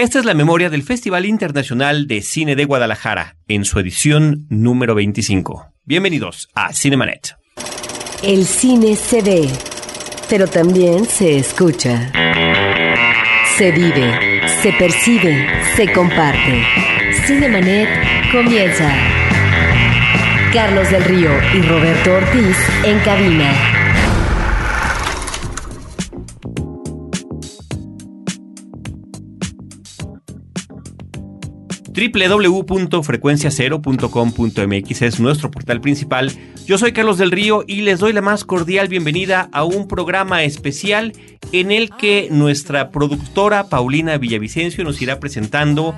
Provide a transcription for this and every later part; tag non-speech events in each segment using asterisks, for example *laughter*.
Esta es la memoria del Festival Internacional de Cine de Guadalajara, en su edición número 25. Bienvenidos a Cinemanet. El cine se ve, pero también se escucha. Se vive, se percibe, se comparte. Cinemanet comienza. Carlos del Río y Roberto Ortiz en cabina. www.frecuenciacero.com.mx es nuestro portal principal. Yo soy Carlos del Río y les doy la más cordial bienvenida a un programa especial en el que nuestra productora Paulina Villavicencio nos irá presentando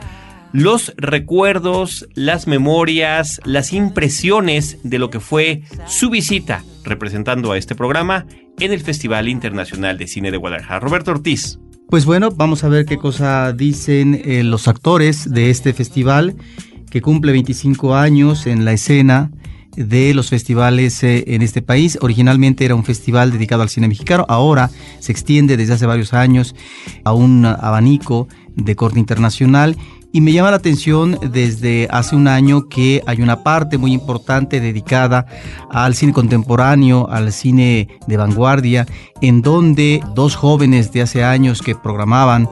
los recuerdos, las memorias, las impresiones de lo que fue su visita representando a este programa en el Festival Internacional de Cine de Guadalajara. Roberto Ortiz. Pues bueno, vamos a ver qué cosa dicen eh, los actores de este festival que cumple 25 años en la escena de los festivales eh, en este país. Originalmente era un festival dedicado al cine mexicano, ahora se extiende desde hace varios años a un abanico de corte internacional y me llama la atención desde hace un año que hay una parte muy importante dedicada al cine contemporáneo, al cine de vanguardia, en donde dos jóvenes de hace años que programaban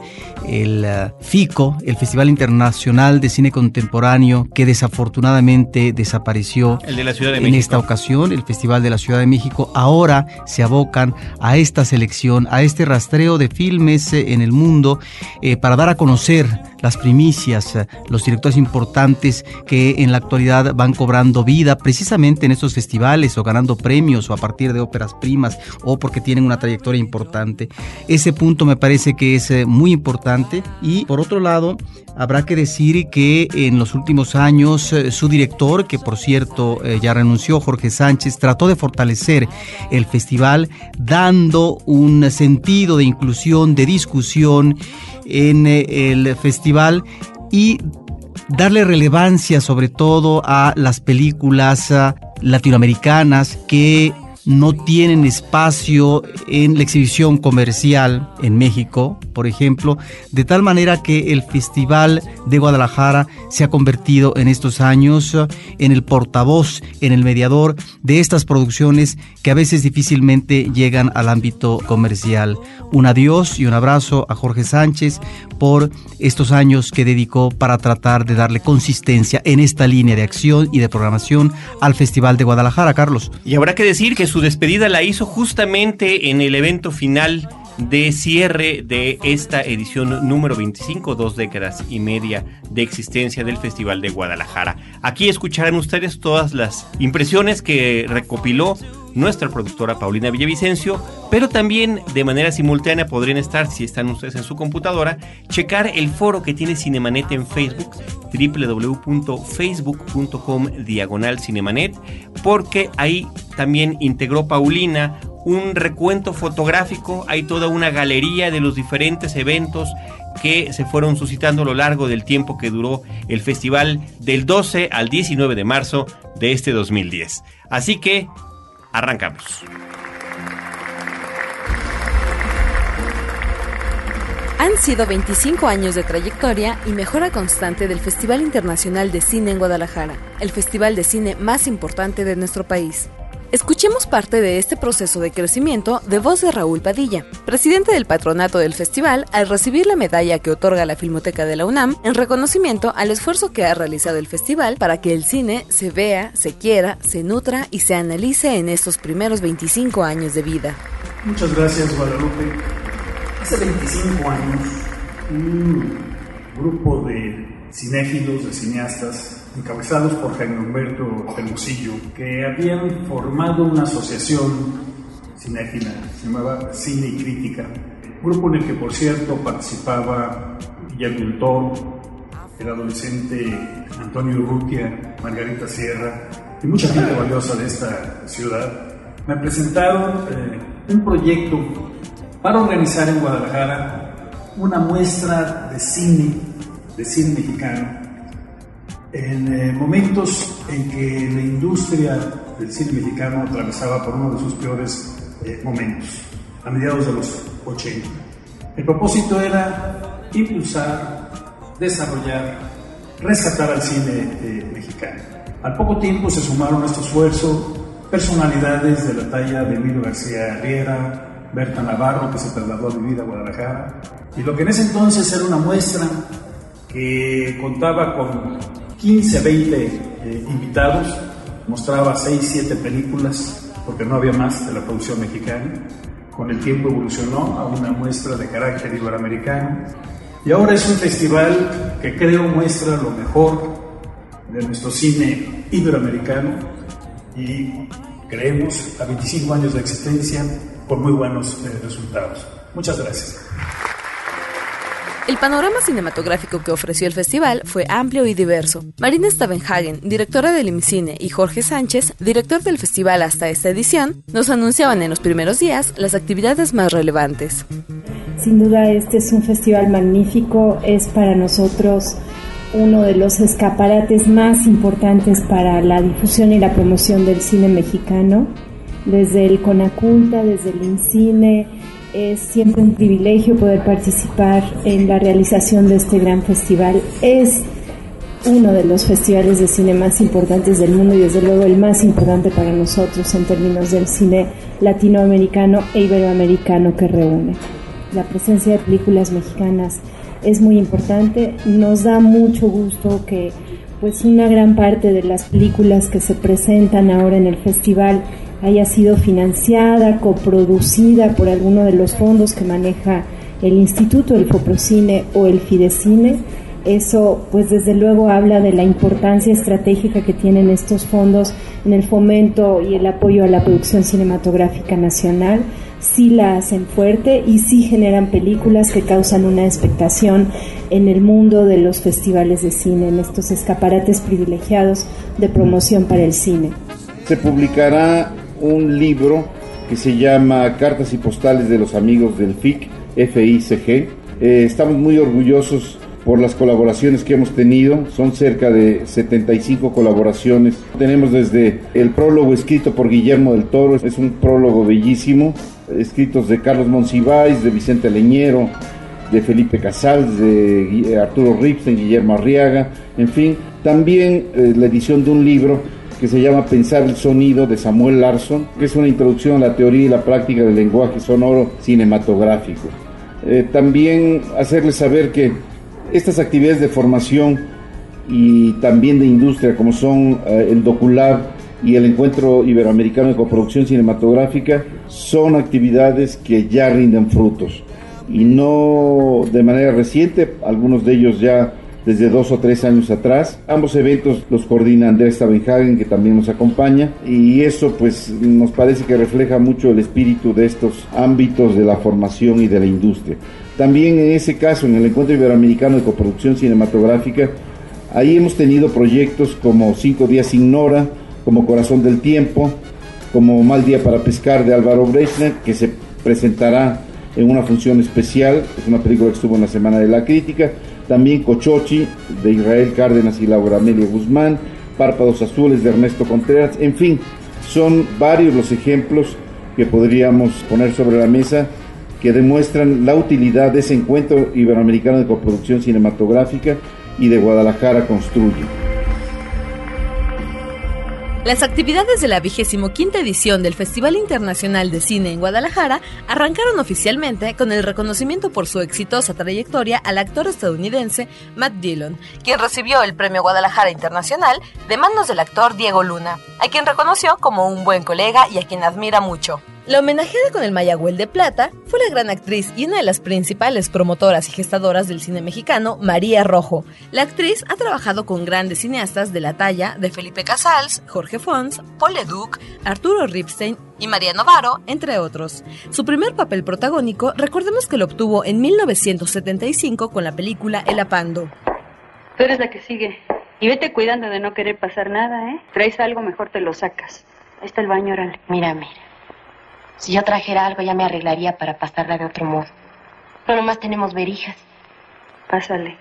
el eh, FICO, el Festival Internacional de Cine Contemporáneo, que desafortunadamente desapareció en esta ocasión, el Festival de la Ciudad de México, ahora se abocan a esta selección, a este rastreo de filmes eh, en el mundo eh, para dar a conocer las primicias, los directores importantes que en la actualidad van cobrando vida precisamente en estos festivales o ganando premios o a partir de óperas primas o porque tienen una trayectoria importante. Ese punto me parece que es muy importante y por otro lado, habrá que decir que en los últimos años eh, su director, que por cierto eh, ya renunció, Jorge Sánchez, trató de fortalecer el festival dando un sentido de inclusión, de discusión en eh, el festival y darle relevancia sobre todo a las películas latinoamericanas que no tienen espacio en la exhibición comercial en México, por ejemplo, de tal manera que el Festival de Guadalajara se ha convertido en estos años en el portavoz, en el mediador de estas producciones que a veces difícilmente llegan al ámbito comercial. Un adiós y un abrazo a Jorge Sánchez por estos años que dedicó para tratar de darle consistencia en esta línea de acción y de programación al Festival de Guadalajara, Carlos. Y habrá que decir que su despedida la hizo justamente en el evento final de cierre de esta edición número 25, dos décadas y media de existencia del Festival de Guadalajara. Aquí escucharán ustedes todas las impresiones que recopiló nuestra productora Paulina Villavicencio, pero también de manera simultánea podrían estar, si están ustedes en su computadora, checar el foro que tiene Cinemanet en Facebook, www.facebook.com diagonal Cinemanet, porque ahí también integró Paulina un recuento fotográfico, hay toda una galería de los diferentes eventos que se fueron suscitando a lo largo del tiempo que duró el festival del 12 al 19 de marzo de este 2010. Así que arrancamos. Han sido 25 años de trayectoria y mejora constante del Festival Internacional de Cine en Guadalajara, el festival de cine más importante de nuestro país. Escuchemos parte de este proceso de crecimiento de voz de Raúl Padilla, presidente del patronato del festival, al recibir la medalla que otorga la Filmoteca de la UNAM en reconocimiento al esfuerzo que ha realizado el festival para que el cine se vea, se quiera, se nutra y se analice en estos primeros 25 años de vida. Muchas gracias, Guadalupe. Hace 25 años, un grupo de cinéfilos, de cineastas, encabezados por Jaime Humberto Hermosillo, que habían formado una asociación cinéfila, se llamaba Cine y Crítica, grupo en el que, por cierto, participaba Guillermo Toro, el adolescente Antonio Urrutia, Margarita Sierra y mucha gente valiosa de esta ciudad, me presentaron eh, un proyecto para organizar en Guadalajara una muestra de cine, de cine mexicano, en eh, momentos en que la industria del cine mexicano atravesaba por uno de sus peores eh, momentos, a mediados de los 80. El propósito era impulsar, desarrollar, rescatar al cine eh, mexicano. Al poco tiempo se sumaron a este esfuerzo personalidades de la talla de Emilio García Riera, Berta Navarro, que se trasladó a vivir a Guadalajara, y lo que en ese entonces era una muestra que contaba con 15, 20 eh, invitados, mostraba 6, 7 películas, porque no había más de la producción mexicana. Con el tiempo evolucionó a una muestra de carácter iberoamericano. Y ahora es un festival que creo muestra lo mejor de nuestro cine iberoamericano y creemos a 25 años de existencia con muy buenos eh, resultados. Muchas gracias. El panorama cinematográfico que ofreció el festival fue amplio y diverso. Marina Stavenhagen, directora del IMCINE, y Jorge Sánchez, director del festival hasta esta edición, nos anunciaban en los primeros días las actividades más relevantes. Sin duda este es un festival magnífico, es para nosotros uno de los escaparates más importantes para la difusión y la promoción del cine mexicano. Desde el Conaculta, desde el INCINE, es siempre un privilegio poder participar en la realización de este gran festival. Es uno de los festivales de cine más importantes del mundo y desde luego el más importante para nosotros en términos del cine latinoamericano e iberoamericano que reúne. La presencia de películas mexicanas es muy importante. Nos da mucho gusto que pues una gran parte de las películas que se presentan ahora en el festival haya sido financiada, coproducida por alguno de los fondos que maneja el Instituto, el Foprocine o el Fidecine. Eso, pues desde luego habla de la importancia estratégica que tienen estos fondos en el fomento y el apoyo a la producción cinematográfica nacional sí la hacen fuerte y sí generan películas que causan una expectación en el mundo de los festivales de cine, en estos escaparates privilegiados de promoción para el cine. Se publicará un libro que se llama Cartas y Postales de los Amigos del FIC, FICG. Eh, estamos muy orgullosos por las colaboraciones que hemos tenido. Son cerca de 75 colaboraciones. Tenemos desde el prólogo escrito por Guillermo del Toro, es un prólogo bellísimo escritos de Carlos Monsiváis, de Vicente Leñero, de Felipe Casals, de Arturo Ripstein, Guillermo Arriaga, en fin, también eh, la edición de un libro que se llama Pensar el Sonido de Samuel Larson, que es una introducción a la teoría y la práctica del lenguaje sonoro cinematográfico. Eh, también hacerles saber que estas actividades de formación y también de industria, como son eh, el DocuLab, y el Encuentro Iberoamericano de Coproducción Cinematográfica son actividades que ya rinden frutos y no de manera reciente, algunos de ellos ya desde dos o tres años atrás. Ambos eventos los coordina Andrés Stabenhagen, que también nos acompaña, y eso pues nos parece que refleja mucho el espíritu de estos ámbitos de la formación y de la industria. También en ese caso, en el Encuentro Iberoamericano de Coproducción Cinematográfica, ahí hemos tenido proyectos como Cinco Días sin Nora, como Corazón del Tiempo, como Mal Día para Pescar de Álvaro Brechner, que se presentará en una función especial, es una película que estuvo en la Semana de la Crítica, también Cochochi de Israel Cárdenas y Laura Amelia Guzmán, Párpados Azules de Ernesto Contreras, en fin, son varios los ejemplos que podríamos poner sobre la mesa que demuestran la utilidad de ese encuentro iberoamericano de coproducción cinematográfica y de Guadalajara Construye. Las actividades de la vigésimo quinta edición del Festival Internacional de Cine en Guadalajara arrancaron oficialmente con el reconocimiento por su exitosa trayectoria al actor estadounidense Matt Dillon, quien recibió el Premio Guadalajara Internacional de manos del actor Diego Luna, a quien reconoció como un buen colega y a quien admira mucho. La homenajeada con el Mayagüel de Plata fue la gran actriz y una de las principales promotoras y gestadoras del cine mexicano, María Rojo. La actriz ha trabajado con grandes cineastas de la talla de Felipe Casals, Jorge Fons, Paul Leduc, Arturo Ripstein y María Novaro, entre otros. Su primer papel protagónico, recordemos que lo obtuvo en 1975 con la película El Apando. Tú eres la que sigue. Y vete cuidando de no querer pasar nada, ¿eh? Traes algo, mejor te lo sacas. Ahí está el baño, órale. Mira, mira. Si yo trajera algo ya me arreglaría para pasarla de otro modo. No nomás tenemos verijas. Pásale.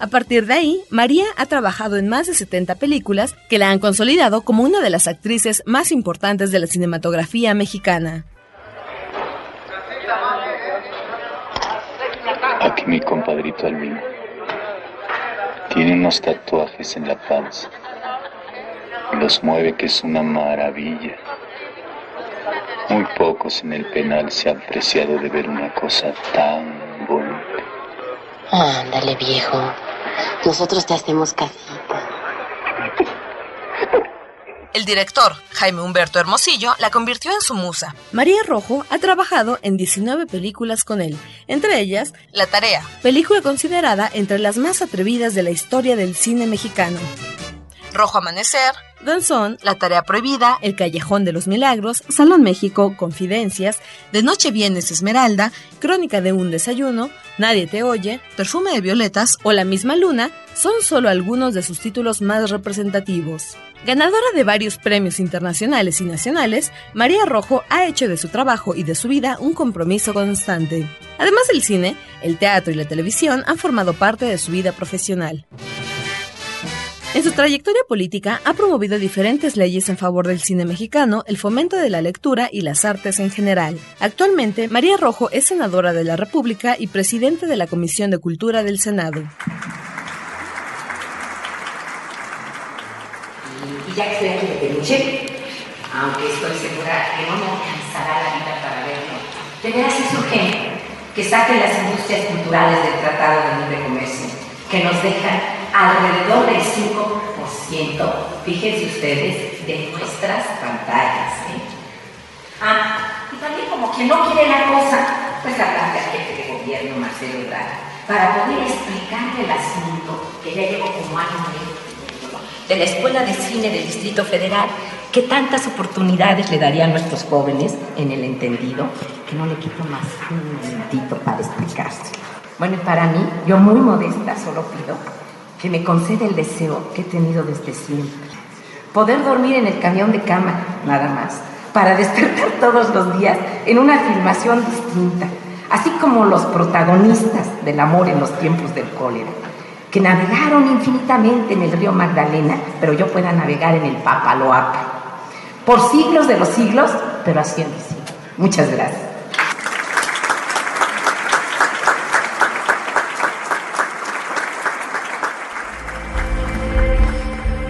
A partir de ahí, María ha trabajado en más de 70 películas que la han consolidado como una de las actrices más importantes de la cinematografía mexicana. Aquí mi compadrito Albino. Tiene unos tatuajes en la panza. Los mueve que es una maravilla. Muy pocos en el penal se han apreciado de ver una cosa tan bonita. Ándale, viejo. Nosotros te hacemos casita. El director, Jaime Humberto Hermosillo, la convirtió en su musa. María Rojo ha trabajado en 19 películas con él, entre ellas La Tarea, película considerada entre las más atrevidas de la historia del cine mexicano. Rojo Amanecer, Danzón, La Tarea Prohibida, El Callejón de los Milagros, Salón México, Confidencias, De Noche Vienes Esmeralda, Crónica de un Desayuno, Nadie te oye, Perfume de Violetas o La misma Luna son solo algunos de sus títulos más representativos. Ganadora de varios premios internacionales y nacionales, María Rojo ha hecho de su trabajo y de su vida un compromiso constante. Además del cine, el teatro y la televisión han formado parte de su vida profesional. En su trayectoria política ha promovido diferentes leyes en favor del cine mexicano, el fomento de la lectura y las artes en general. Actualmente, María Rojo es senadora de la República y presidente de la Comisión de Cultura del Senado. Y ya que estoy aquí de peluche, aunque estoy segura que no me alcanzará la vida para verlo, de veras es urgente que saquen las industrias culturales del Tratado de Libre Comercio, que nos dejan alrededor del 5%, fíjense ustedes, de nuestras pantallas. ¿eh? Ah, y también como que no quiere la cosa, pues hablar al jefe de gobierno, Marcelo Ebrard, para poder explicarle el asunto, que ya llevo como año de la Escuela de Cine del Distrito Federal, que tantas oportunidades le daría a nuestros jóvenes en el entendido, que no le quito más un momentito para explicarse. Bueno, y para mí, yo muy modesta, solo pido que me concede el deseo que he tenido desde siempre. Poder dormir en el camión de cama, nada más, para *laughs* despertar todos los días en una filmación distinta, así como los protagonistas del amor en los tiempos del cólera, que navegaron infinitamente en el río Magdalena, pero yo pueda navegar en el Papaloapa. Por siglos de los siglos, pero así. Muchas gracias.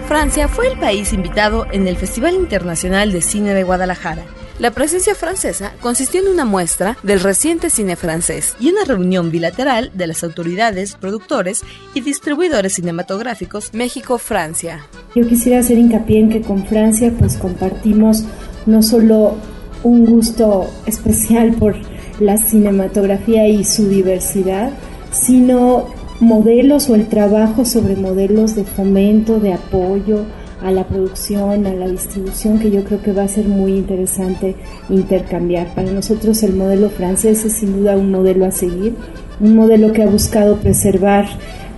Francia fue el país invitado en el Festival Internacional de Cine de Guadalajara. La presencia francesa consistió en una muestra del reciente cine francés y una reunión bilateral de las autoridades, productores y distribuidores cinematográficos México-Francia. Yo quisiera hacer hincapié en que con Francia pues compartimos no solo un gusto especial por la cinematografía y su diversidad, sino modelos o el trabajo sobre modelos de fomento, de apoyo a la producción, a la distribución, que yo creo que va a ser muy interesante intercambiar. Para nosotros el modelo francés es sin duda un modelo a seguir, un modelo que ha buscado preservar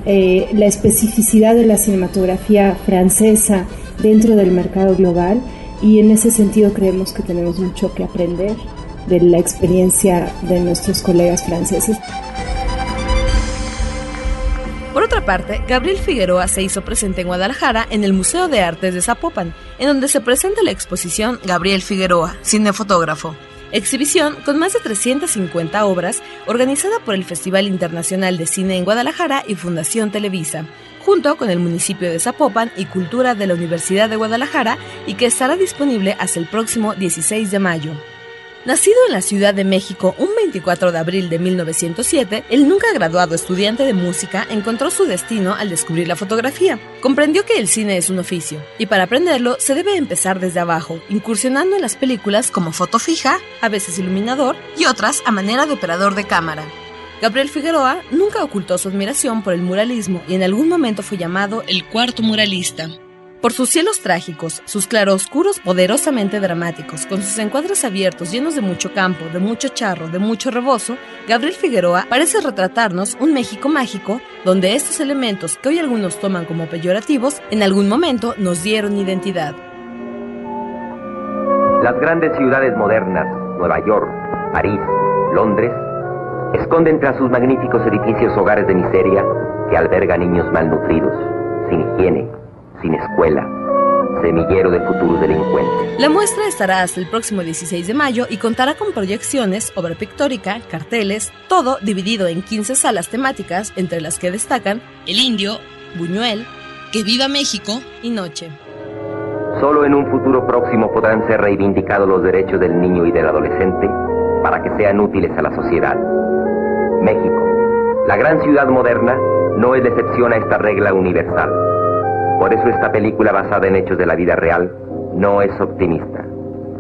eh, la especificidad de la cinematografía francesa dentro del mercado global y en ese sentido creemos que tenemos mucho que aprender de la experiencia de nuestros colegas franceses. Otra parte, Gabriel Figueroa se hizo presente en Guadalajara en el Museo de Artes de Zapopan, en donde se presenta la exposición Gabriel Figueroa, cinefotógrafo. Exhibición con más de 350 obras organizada por el Festival Internacional de Cine en Guadalajara y Fundación Televisa, junto con el municipio de Zapopan y Cultura de la Universidad de Guadalajara y que estará disponible hasta el próximo 16 de mayo. Nacido en la Ciudad de México un 24 de abril de 1907, el nunca graduado estudiante de música encontró su destino al descubrir la fotografía. Comprendió que el cine es un oficio, y para aprenderlo se debe empezar desde abajo, incursionando en las películas como foto fija, a veces iluminador, y otras a manera de operador de cámara. Gabriel Figueroa nunca ocultó su admiración por el muralismo y en algún momento fue llamado el cuarto muralista. Por sus cielos trágicos, sus claroscuros poderosamente dramáticos, con sus encuadres abiertos llenos de mucho campo, de mucho charro, de mucho rebozo, Gabriel Figueroa parece retratarnos un México mágico donde estos elementos que hoy algunos toman como peyorativos, en algún momento nos dieron identidad. Las grandes ciudades modernas, Nueva York, París, Londres, esconden tras sus magníficos edificios hogares de miseria que albergan niños malnutridos, sin higiene, sin escuela, semillero de futuros delincuentes. La muestra estará hasta el próximo 16 de mayo y contará con proyecciones, obra pictórica, carteles, todo dividido en 15 salas temáticas, entre las que destacan El Indio, Buñuel, Que Viva México y Noche. Solo en un futuro próximo podrán ser reivindicados los derechos del niño y del adolescente para que sean útiles a la sociedad. México, la gran ciudad moderna, no es excepción a esta regla universal. Por eso esta película basada en hechos de la vida real no es optimista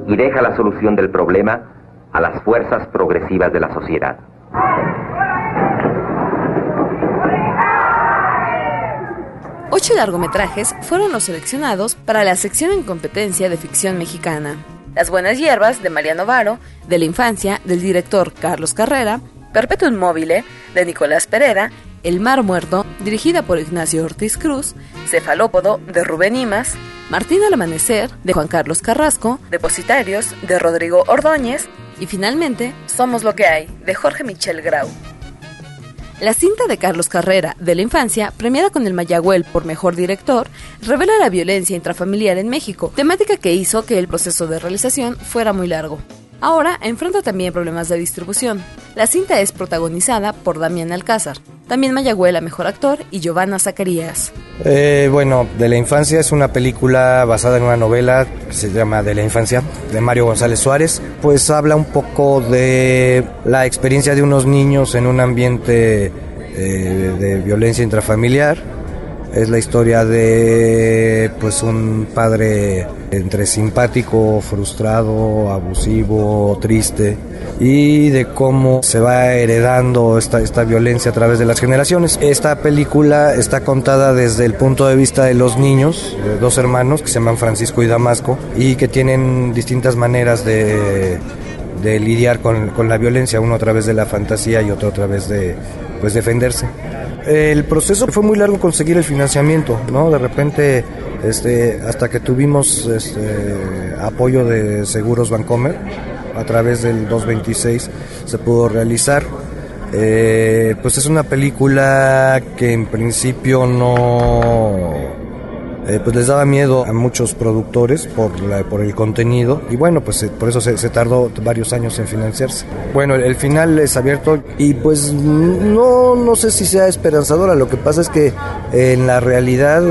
y deja la solución del problema a las fuerzas progresivas de la sociedad. Ocho largometrajes fueron los seleccionados para la sección en competencia de ficción mexicana. Las Buenas Hierbas, de Mariano Varo, de la infancia, del director Carlos Carrera, Perpetuum Mobile, de Nicolás Pereira el Mar Muerto, dirigida por Ignacio Ortiz Cruz, Cefalópodo, de Rubén Imas, Martín al Amanecer, de Juan Carlos Carrasco, Depositarios, de Rodrigo Ordóñez, y finalmente, Somos lo que hay, de Jorge Michel Grau. La cinta de Carlos Carrera, de la infancia, premiada con el Mayagüel por mejor director, revela la violencia intrafamiliar en México, temática que hizo que el proceso de realización fuera muy largo. Ahora enfrenta también problemas de distribución. La cinta es protagonizada por Damián Alcázar, también Mayagüela, mejor actor, y Giovanna Zacarías. Eh, bueno, De la Infancia es una película basada en una novela que se llama De la Infancia, de Mario González Suárez. Pues habla un poco de la experiencia de unos niños en un ambiente eh, de violencia intrafamiliar. Es la historia de pues un padre entre simpático, frustrado, abusivo, triste y de cómo se va heredando esta, esta violencia a través de las generaciones. Esta película está contada desde el punto de vista de los niños, de dos hermanos que se llaman Francisco y Damasco y que tienen distintas maneras de, de lidiar con, con, la violencia, uno a través de la fantasía y otro a través de pues defenderse. El proceso fue muy largo conseguir el financiamiento, ¿no? De repente este, hasta que tuvimos este, apoyo de Seguros Bancomer, a través del 226 se pudo realizar. Eh, pues es una película que en principio no eh, pues les daba miedo a muchos productores por, la, por el contenido. Y bueno pues eh, por eso se, tardó varios años en financiarse. Bueno el, el, final es abierto y pues no no sé si sea esperanzadora. Lo que pasa es que en la realidad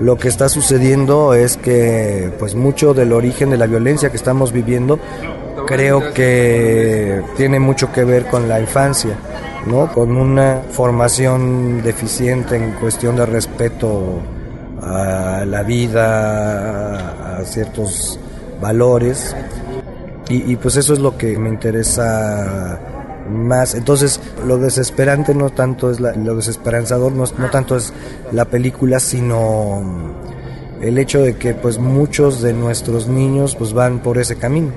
lo que está sucediendo es que pues mucho del origen de la violencia que estamos viviendo creo que tiene mucho que ver con la infancia, ¿no? Con una formación deficiente en cuestión de respeto a la vida, a ciertos valores. Y, pues eso es lo que me interesa más. Entonces, lo desesperante no tanto es lo desesperanzador, no, no, tanto es la película, sino el hecho de que pues muchos de nuestros niños pues van por ese camino.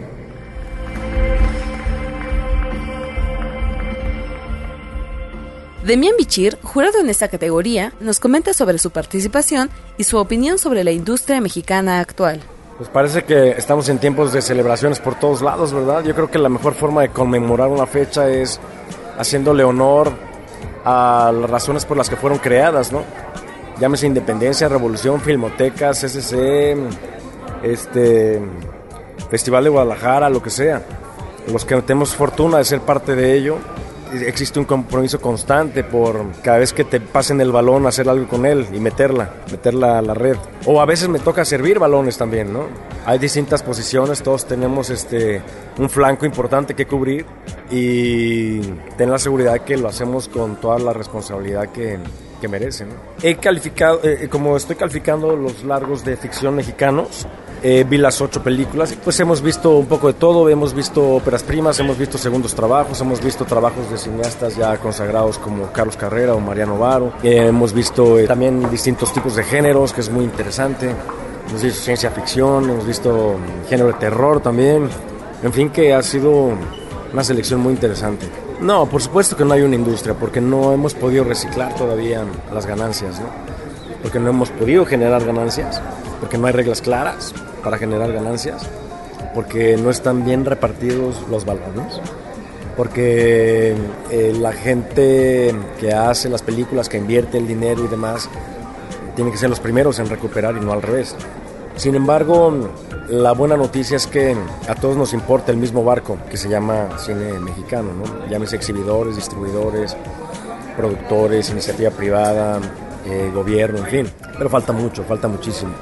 Demian Bichir, jurado en esta categoría, nos comenta sobre su participación y su opinión sobre la industria mexicana actual. Pues parece que estamos en tiempos de celebraciones por todos lados, ¿verdad? Yo creo que la mejor forma de conmemorar una fecha es haciéndole honor a las razones por las que fueron creadas, ¿no? Llámese Independencia, Revolución, Filmoteca, CCC, este, Festival de Guadalajara, lo que sea. Los que tenemos fortuna de ser parte de ello, existe un compromiso constante por cada vez que te pasen el balón hacer algo con él y meterla, meterla a la red. O a veces me toca servir balones también, ¿no? Hay distintas posiciones, todos tenemos este un flanco importante que cubrir y tener la seguridad que lo hacemos con toda la responsabilidad que, que merece. He calificado, eh, eh, como estoy calificando los largos de ficción mexicanos, eh, vi las ocho películas, pues hemos visto un poco de todo, hemos visto óperas primas, hemos visto segundos trabajos, hemos visto trabajos de cineastas ya consagrados como Carlos Carrera o Mariano Varo, eh, hemos visto eh, también distintos tipos de géneros, que es muy interesante, hemos visto ciencia ficción, hemos visto género de terror también, en fin que ha sido una selección muy interesante. No, por supuesto que no hay una industria, porque no hemos podido reciclar todavía las ganancias, ¿no? porque no hemos podido generar ganancias, porque no hay reglas claras para generar ganancias, porque no están bien repartidos los balones, porque eh, la gente que hace las películas, que invierte el dinero y demás, tiene que ser los primeros en recuperar y no al revés. Sin embargo, la buena noticia es que a todos nos importa el mismo barco que se llama cine mexicano, ¿no? Llámese exhibidores, distribuidores, productores, iniciativa privada, eh, gobierno, en fin. Pero falta mucho, falta muchísimo.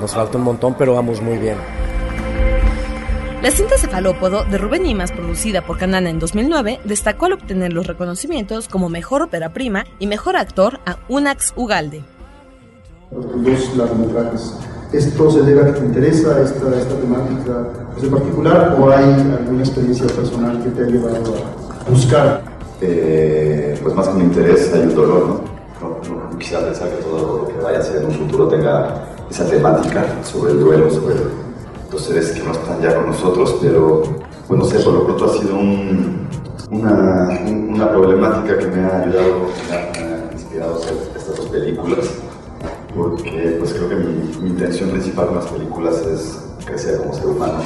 Nos falta un montón, pero vamos muy bien. La cinta Cefalópodo de Rubén Imas, producida por Canana en 2009, destacó al obtener los reconocimientos como Mejor Ópera Prima y Mejor Actor a Unax Ugalde. Dos largometrajes. ¿Esto se debe a que te interesa esta, esta temática pues, en particular o hay alguna experiencia personal que te ha llevado a buscar? Eh, pues más que un interés hay un dolor, ¿no? No, no quisiera pensar que todo lo que vaya a ser en un futuro tenga esa temática sobre el duelo, sobre los seres que no están ya con nosotros, pero bueno, sé, por lo pronto ha sido un, una, una, problemática que me ha ayudado, me ha, inspirado a hacer estas dos películas, porque pues creo que mi, mi, intención principal con las películas es crecer como ser humano,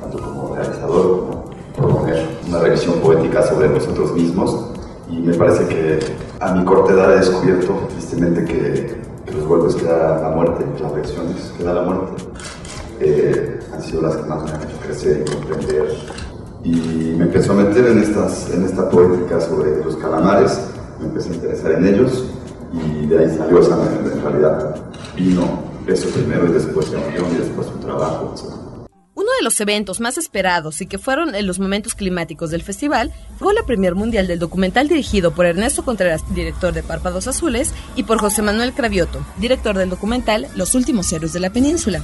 tanto como realizador como proponer una revisión poética sobre nosotros mismos. Y me parece que a mi corta edad he descubierto tristemente que, que los golpes que da la muerte, las reacciones que da la muerte, eh, han sido las que más me han hecho crecer y comprender. Y me empezó a meter en, estas, en esta poética sobre los calamares, me empecé a interesar en ellos y de ahí salió esa, en realidad vino eso primero y después de unión y después un trabajo, etc. De los eventos más esperados y que fueron en los momentos climáticos del festival fue la premier mundial del documental dirigido por Ernesto Contreras, director de Párpados Azules, y por José Manuel Cravioto, director del documental Los últimos héroes de la península.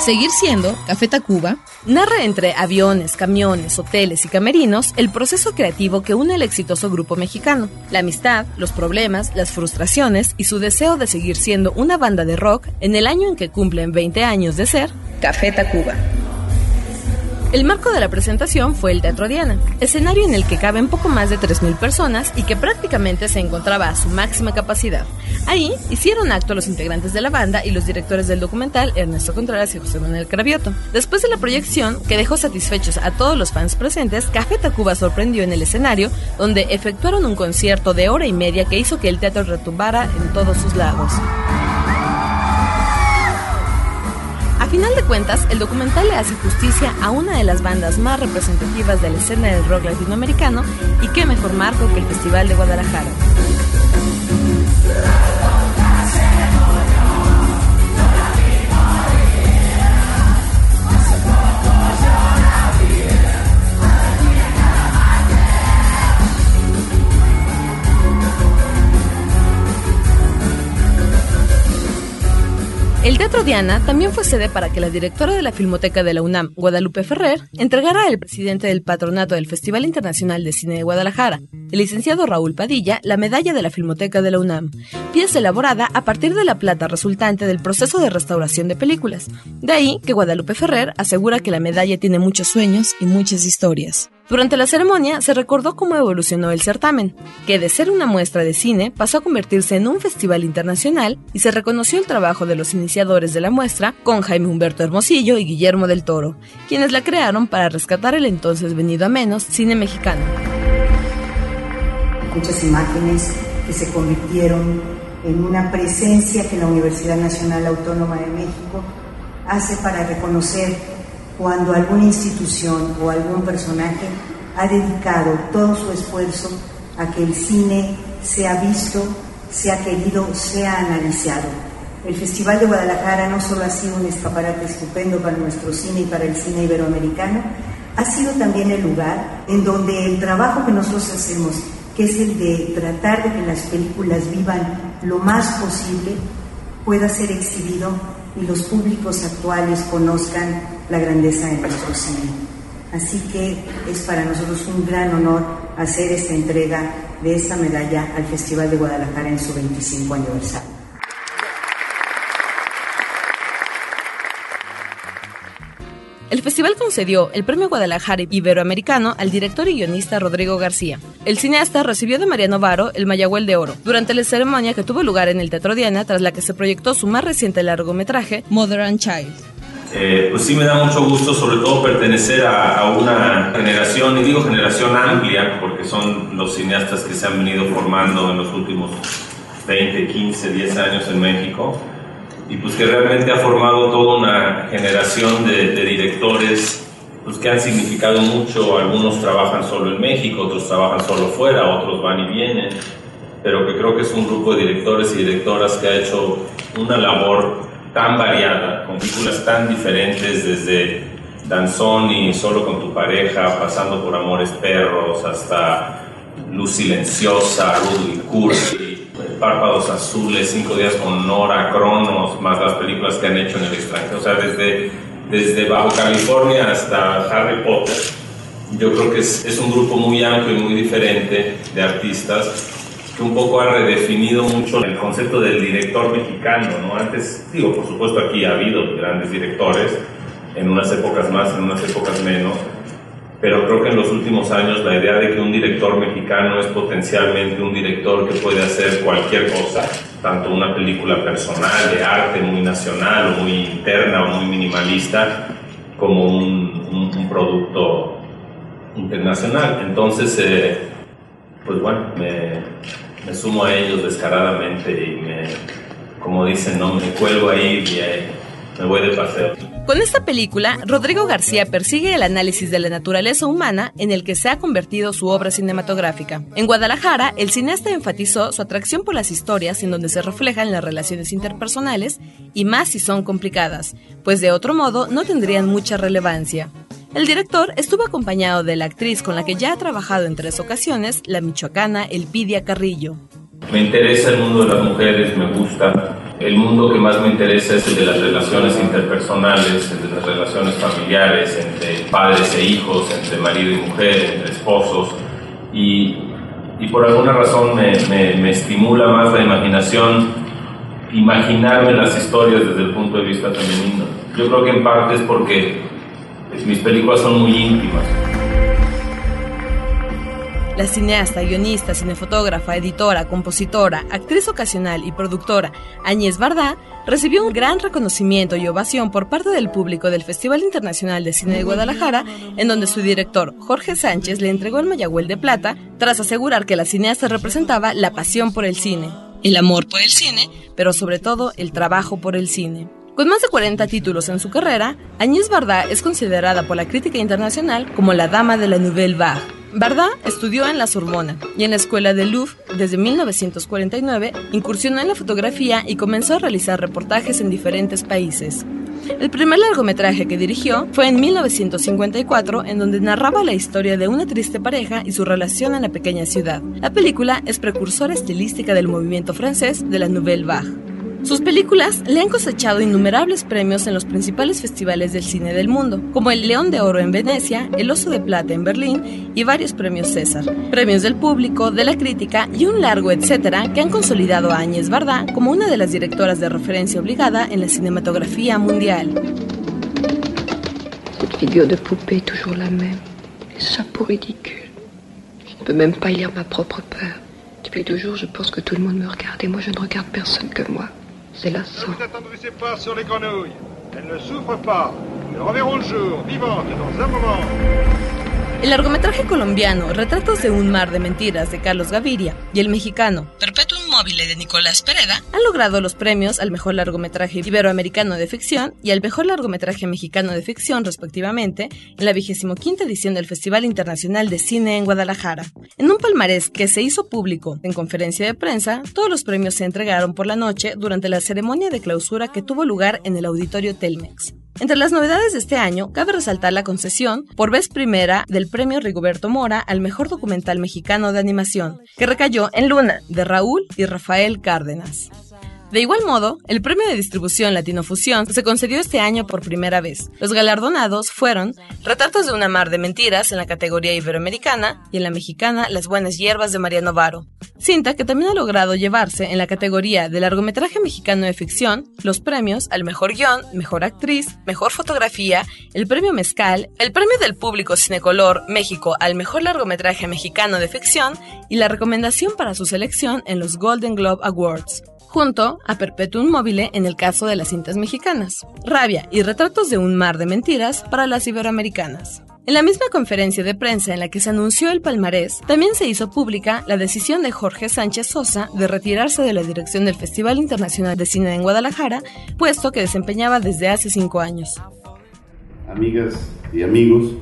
Seguir siendo, Café Tacuba, narra entre aviones, camiones, hoteles y camerinos el proceso creativo que une al exitoso grupo mexicano, la amistad, los problemas, las frustraciones y su deseo de seguir siendo una banda de rock en el año en que cumplen 20 años de ser Café Tacuba. El marco de la presentación fue el Teatro Diana, escenario en el que caben poco más de 3.000 personas y que prácticamente se encontraba a su máxima capacidad. Ahí hicieron acto los integrantes de la banda y los directores del documental, Ernesto Contreras y José Manuel Cravioto. Después de la proyección, que dejó satisfechos a todos los fans presentes, Café Tacuba sorprendió en el escenario, donde efectuaron un concierto de hora y media que hizo que el teatro retumbara en todos sus lados. Final de cuentas, el documental le hace justicia a una de las bandas más representativas de la escena del rock latinoamericano y qué mejor marco que el Festival de Guadalajara. El Teatro Diana también fue sede para que la directora de la Filmoteca de la UNAM, Guadalupe Ferrer, entregara al presidente del patronato del Festival Internacional de Cine de Guadalajara, el licenciado Raúl Padilla, la medalla de la Filmoteca de la UNAM, pieza elaborada a partir de la plata resultante del proceso de restauración de películas. De ahí que Guadalupe Ferrer asegura que la medalla tiene muchos sueños y muchas historias. Durante la ceremonia se recordó cómo evolucionó el certamen, que de ser una muestra de cine pasó a convertirse en un festival internacional y se reconoció el trabajo de los iniciadores de la muestra con Jaime Humberto Hermosillo y Guillermo del Toro, quienes la crearon para rescatar el entonces venido a menos cine mexicano. Muchas imágenes que se convirtieron en una presencia que la Universidad Nacional Autónoma de México hace para reconocer cuando alguna institución o algún personaje ha dedicado todo su esfuerzo a que el cine sea visto, sea querido, sea analizado. El Festival de Guadalajara no solo ha sido un escaparate estupendo para nuestro cine y para el cine iberoamericano, ha sido también el lugar en donde el trabajo que nosotros hacemos, que es el de tratar de que las películas vivan lo más posible, pueda ser exhibido y los públicos actuales conozcan la grandeza de nuestro cine. Así que es para nosotros un gran honor hacer esta entrega de esta medalla al Festival de Guadalajara en su 25 aniversario. El festival concedió el Premio Guadalajara Iberoamericano al director y guionista Rodrigo García. El cineasta recibió de Mariano Varo el Mayagüel de Oro durante la ceremonia que tuvo lugar en el Teatro Diana tras la que se proyectó su más reciente largometraje, Mother and Child. Eh, pues sí me da mucho gusto sobre todo pertenecer a, a, una generación, y digo generación amplia, porque son los cineastas que se han venido formando en los últimos 20, 15, 10 años en México y pues que realmente ha formado toda una generación de, de directores pues que han significado mucho, algunos trabajan solo en México, otros trabajan solo fuera, otros van y vienen, pero que creo que es un grupo de directores y directoras que ha hecho una labor tan variada, con películas tan diferentes desde Danzón y Solo con tu pareja, pasando por Amores Perros, hasta Luz Silenciosa, Rudy Cursi, Párpados Azules, Cinco Días con Nora, Cronos, más las películas que han hecho en el extranjero, o sea, desde, desde Bajo California hasta Harry Potter. Yo creo que es, es un grupo muy amplio y muy diferente de artistas que un poco ha redefinido mucho el concepto del director mexicano, ¿no? Antes, digo, por supuesto aquí ha habido grandes directores, en unas épocas más, en unas épocas menos, pero creo que en los últimos años la idea de que un director mexicano es potencialmente un director que puede hacer cualquier cosa, tanto una película personal, de arte, muy nacional o muy interna o muy minimalista, como un, un, un producto internacional. Entonces, eh, pues bueno, me, me, sumo a ellos descaradamente y me, como dicen, no me cuelgo ahí y eh, me voy de paseo. Con esta película, Rodrigo García persigue el análisis de la naturaleza humana en el que se ha convertido su obra cinematográfica. En Guadalajara, el cineasta enfatizó su atracción por las historias en donde se reflejan las relaciones interpersonales y más si son complicadas, pues de otro modo no tendrían mucha relevancia. El director estuvo acompañado de la actriz con la que ya ha trabajado en tres ocasiones, la michoacana Elpidia Carrillo. Me interesa el mundo de las mujeres, me gusta. El mundo que más me interesa es el de las relaciones interpersonales, el de las relaciones familiares, entre padres e hijos, entre marido y mujer, entre esposos. Y, y por alguna razón me, me, me estimula más la imaginación imaginarme las historias desde el punto de vista femenino. Yo creo que en parte es porque mis películas son muy íntimas. La cineasta, guionista, cinefotógrafa, editora, compositora, actriz ocasional y productora Añez Bardá recibió un gran reconocimiento y ovación por parte del público del Festival Internacional de Cine de Guadalajara, en donde su director, Jorge Sánchez, le entregó el Mayagüel de Plata tras asegurar que la cineasta representaba la pasión por el cine, el amor por el cine, pero sobre todo el trabajo por el cine. Con más de 40 títulos en su carrera, Agnès Varda es considerada por la crítica internacional como la dama de la Nouvelle Vague. Varda estudió en la Sorbona y en la Escuela de Louvre desde 1949, incursionó en la fotografía y comenzó a realizar reportajes en diferentes países. El primer largometraje que dirigió fue en 1954, en donde narraba la historia de una triste pareja y su relación en la pequeña ciudad. La película es precursora estilística del movimiento francés de la Nouvelle Vague. Sus películas le han cosechado innumerables premios en los principales festivales del cine del mundo, como el León de Oro en Venecia, el Oso de Plata en Berlín y varios premios César, premios del público, de la crítica y un largo etcétera que han consolidado a Áñez Bardá como una de las directoras de referencia obligada en la cinematografía mundial. Cette figure de poupée toujours la même, les chapeaux ridicules. Je ne peux même pas lire ma propre peur. Depuis deux jours, je pense que tout le monde me regarde et moi je ne personne que moi. C'est lassant. Vous attendrissez pas sur les grenouilles. Elles ne souffrent pas. Elles reverront le jour, vivantes, dans un moment. El largometraje colombiano Retratos de un mar de mentiras de Carlos Gaviria y el mexicano Perpetuum mobile de Nicolás Pereda han logrado los premios al mejor largometraje iberoamericano de ficción y al mejor largometraje mexicano de ficción, respectivamente, en la 25 edición del Festival Internacional de Cine en Guadalajara. En un palmarés que se hizo público en conferencia de prensa, todos los premios se entregaron por la noche durante la ceremonia de clausura que tuvo lugar en el Auditorio Telmex. Entre las novedades de este año, cabe resaltar la concesión, por vez primera, del premio Rigoberto Mora al mejor documental mexicano de animación, que recayó en Luna, de Raúl y Rafael Cárdenas. De igual modo, el premio de distribución Latinofusión se concedió este año por primera vez. Los galardonados fueron Retratos de una mar de mentiras en la categoría iberoamericana y en la mexicana Las buenas hierbas de Mariano Varo. Cinta que también ha logrado llevarse en la categoría de largometraje mexicano de ficción los premios al mejor guion, mejor actriz, mejor fotografía, el premio Mezcal, el premio del público Cinecolor México al mejor largometraje mexicano de ficción y la recomendación para su selección en los Golden Globe Awards junto a Perpetuum mobile en el caso de las cintas mexicanas, Rabia y Retratos de un mar de mentiras para las iberoamericanas. En la misma conferencia de prensa en la que se anunció el palmarés, también se hizo pública la decisión de Jorge Sánchez Sosa de retirarse de la dirección del Festival Internacional de Cine en Guadalajara, puesto que desempeñaba desde hace cinco años. Amigas y amigos,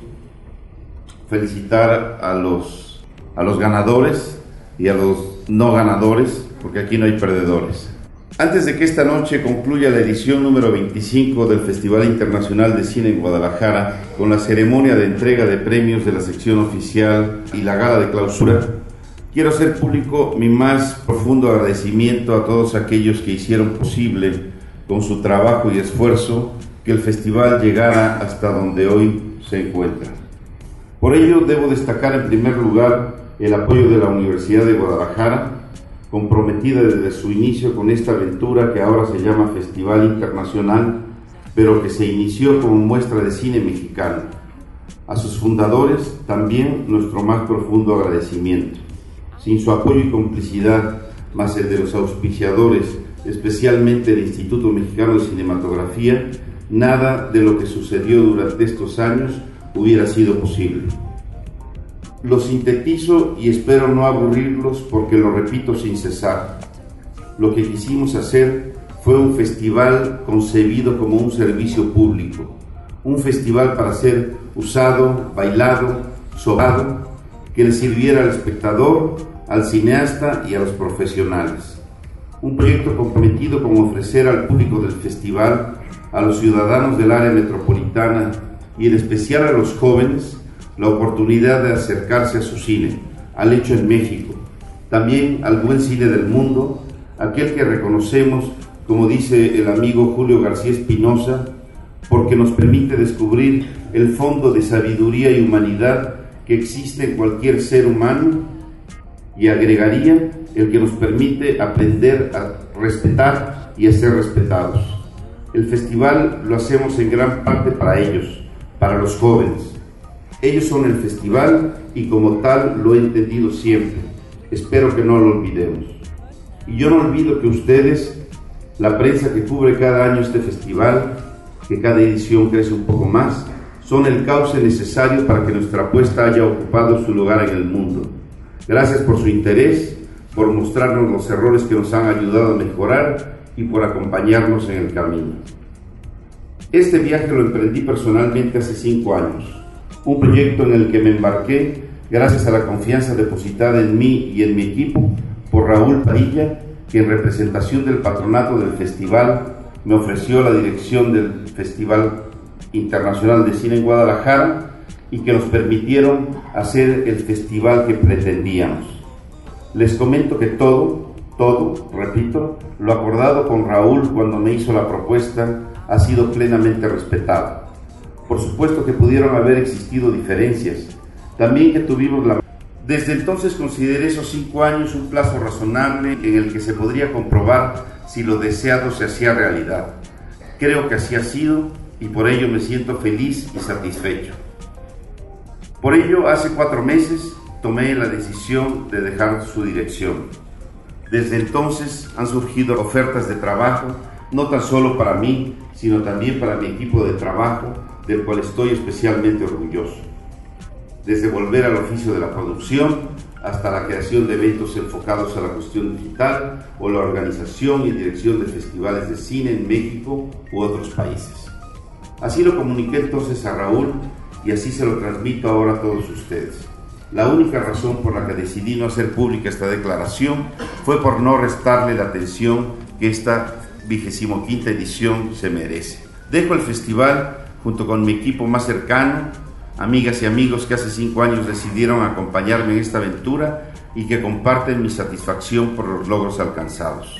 felicitar a los, a los ganadores y a los no ganadores, porque aquí no hay perdedores. Antes de que esta noche concluya la edición número 25 del Festival Internacional de Cine en Guadalajara, con la ceremonia de entrega de premios de la sección oficial y la gala de clausura, quiero hacer público mi más profundo agradecimiento a todos aquellos que hicieron posible, con su trabajo y esfuerzo, que el festival llegara hasta donde hoy se encuentra. Por ello, debo destacar en primer lugar el apoyo de la Universidad de Guadalajara, comprometida desde su inicio con esta aventura que ahora se llama Festival Internacional, pero que se inició como muestra de cine mexicano. A sus fundadores también nuestro más profundo agradecimiento. Sin su apoyo y complicidad, más el de los auspiciadores, especialmente el Instituto Mexicano de Cinematografía, nada de lo que sucedió durante estos años hubiera sido posible. Lo sintetizo y espero no aburrirlos porque lo repito sin cesar. Lo que quisimos hacer fue un festival concebido como un servicio público, un festival para ser usado, bailado, sobado, que le sirviera al espectador, al cineasta y a los profesionales. Un proyecto comprometido con ofrecer al público del festival, a los ciudadanos del área metropolitana y en especial a los jóvenes, la oportunidad de acercarse a su cine, al hecho en México, también al buen cine del mundo, aquel que reconocemos, como dice el amigo Julio García Espinosa, porque nos permite descubrir el fondo de sabiduría y humanidad que existe en cualquier ser humano y agregaría el que nos permite aprender a respetar y a ser respetados. El festival lo hacemos en gran parte para ellos, para los jóvenes, ellos son el festival y como tal lo he entendido siempre. Espero que no lo olvidemos. Y yo no olvido que ustedes, la prensa que cubre cada año este festival, que cada edición crece un poco más, son el cauce necesario para que nuestra apuesta haya ocupado su lugar en el mundo. Gracias por su interés, por mostrarnos los errores que nos han ayudado a mejorar y por acompañarnos en el camino. Este viaje lo emprendí personalmente hace cinco años un proyecto en el que me embarqué gracias a la confianza depositada en mí y en mi equipo por Raúl Padilla, que en representación del patronato del festival me ofreció la dirección del Festival Internacional de Cine en Guadalajara y que nos permitieron hacer el festival que pretendíamos. Les comento que todo, todo, repito, lo acordado con Raúl cuando me hizo la propuesta ha sido plenamente respetado. Por supuesto que pudieron haber existido diferencias. También que tuvimos la... Desde entonces consideré esos cinco años un plazo razonable en el que se podría comprobar si lo deseado se hacía realidad. Creo que así ha sido y por ello me siento feliz y satisfecho. Por ello, hace cuatro meses tomé la decisión de dejar su dirección. Desde entonces han surgido ofertas de trabajo, no tan solo para mí, sino también para mi equipo de trabajo, del cual estoy especialmente orgulloso. Desde volver al oficio de la producción hasta la creación de eventos enfocados a la cuestión digital o la organización y dirección de festivales de cine en México u otros países. Así lo comuniqué entonces a Raúl y así se lo transmito ahora a todos ustedes. La única razón por la que decidí no hacer pública esta declaración fue por no restarle la atención que esta vigésimo quinta edición se merece. Dejo el festival junto con mi equipo más cercano, amigas y amigos que hace cinco años decidieron acompañarme en esta aventura y que comparten mi satisfacción por los logros alcanzados.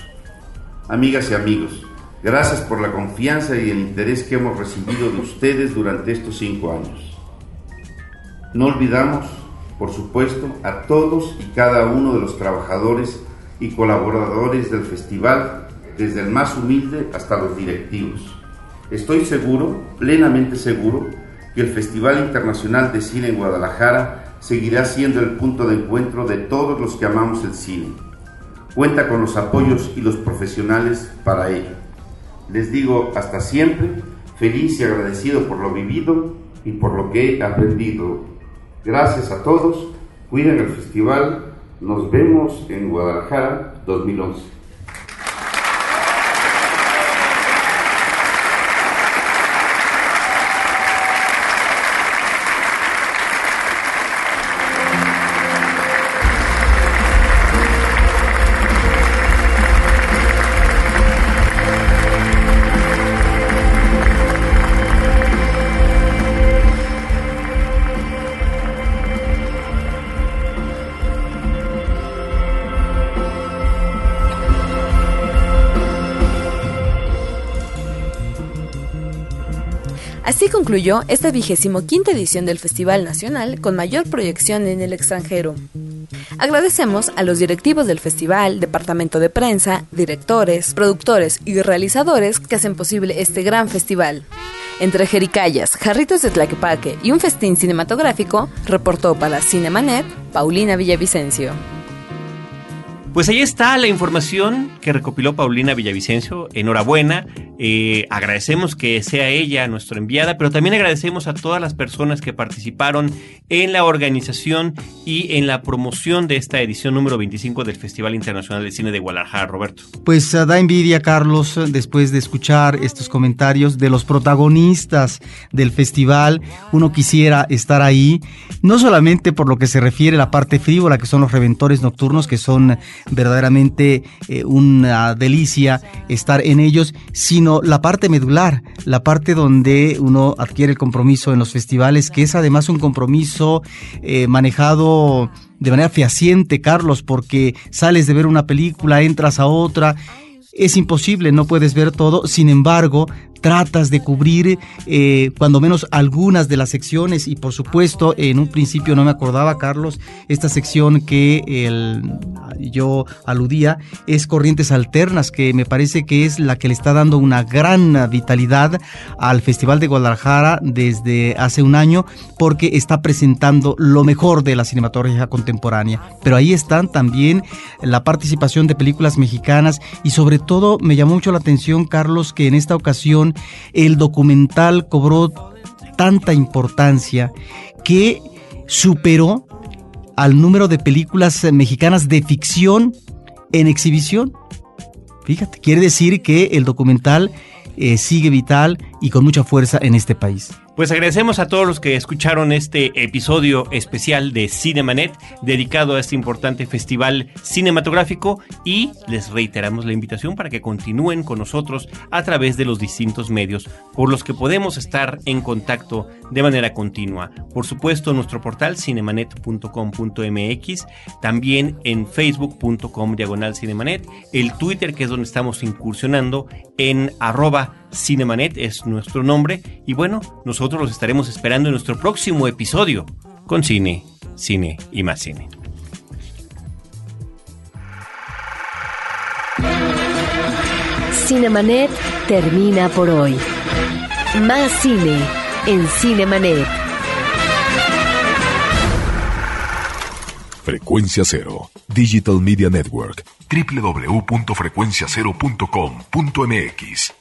Amigas y amigos, gracias por la confianza y el interés que hemos recibido de ustedes durante estos cinco años. No olvidamos, por supuesto, a todos y cada uno de los trabajadores y colaboradores del festival, desde el más humilde hasta los directivos Estoy seguro, plenamente seguro, que el Festival Internacional de Cine en Guadalajara seguirá siendo el punto de encuentro de todos los que amamos el cine. Cuenta con los apoyos y los profesionales para ello. Les digo hasta siempre, feliz y agradecido por lo vivido y por lo que he aprendido. Gracias a todos, cuiden el festival, nos vemos en Guadalajara 2011. Concluyó esta vigésimo quinta edición del Festival Nacional con mayor proyección en el extranjero. Agradecemos a los directivos del festival, departamento de prensa, directores, productores y realizadores que hacen posible este gran festival. Entre jericayas, jarritos de tlaquepaque y un festín cinematográfico, reportó para Cinemanet Paulina Villavicencio. Pues ahí está la información que recopiló Paulina Villavicencio. Enhorabuena. Eh, agradecemos que sea ella nuestra enviada, pero también agradecemos a todas las personas que participaron en la organización y en la promoción de esta edición número 25 del Festival Internacional de Cine de Guadalajara, Roberto. Pues uh, da envidia, Carlos, después de escuchar estos comentarios de los protagonistas del festival. Uno quisiera estar ahí, no solamente por lo que se refiere a la parte frívola, que son los reventores nocturnos, que son verdaderamente eh, una delicia estar en ellos, sino la parte medular, la parte donde uno adquiere el compromiso en los festivales, que es además un compromiso eh, manejado de manera fehaciente, Carlos, porque sales de ver una película, entras a otra. Es imposible, no puedes ver todo, sin embargo, tratas de cubrir eh, cuando menos algunas de las secciones. Y por supuesto en un principio no me acordaba Carlos esta sección que el, yo aludía es corrientes alternas que me parece que es la que le está dando una gran vitalidad al Festival de Guadalajara desde hace un año porque está presentando lo mejor de la cinematografía contemporánea. Pero ahí están también la participación de películas mexicanas. Y sobre todo me llamó mucho la atención Carlos que en esta ocasión el documental cobró tanta importancia que superó al número de películas mexicanas de ficción en exhibición. Fíjate, quiere decir que el documental eh, sigue vital y con mucha fuerza en este país. Pues agradecemos a todos los que escucharon este episodio especial de Cinemanet dedicado a este importante festival cinematográfico y les reiteramos la invitación para que continúen con nosotros a través de los distintos medios por los que podemos estar en contacto de manera continua. Por supuesto, nuestro portal cinemanet.com.mx, también en facebook.com diagonal cinemanet, el Twitter que es donde estamos incursionando en arroba cinemanet es nuestro nombre y bueno, nosotros los estaremos esperando en nuestro próximo episodio con cine, cine y más cine. Cinemanet termina por hoy. Más cine en Cinemanet. Frecuencia Cero, Digital Media Network, www.frecuenciacero.com.mx.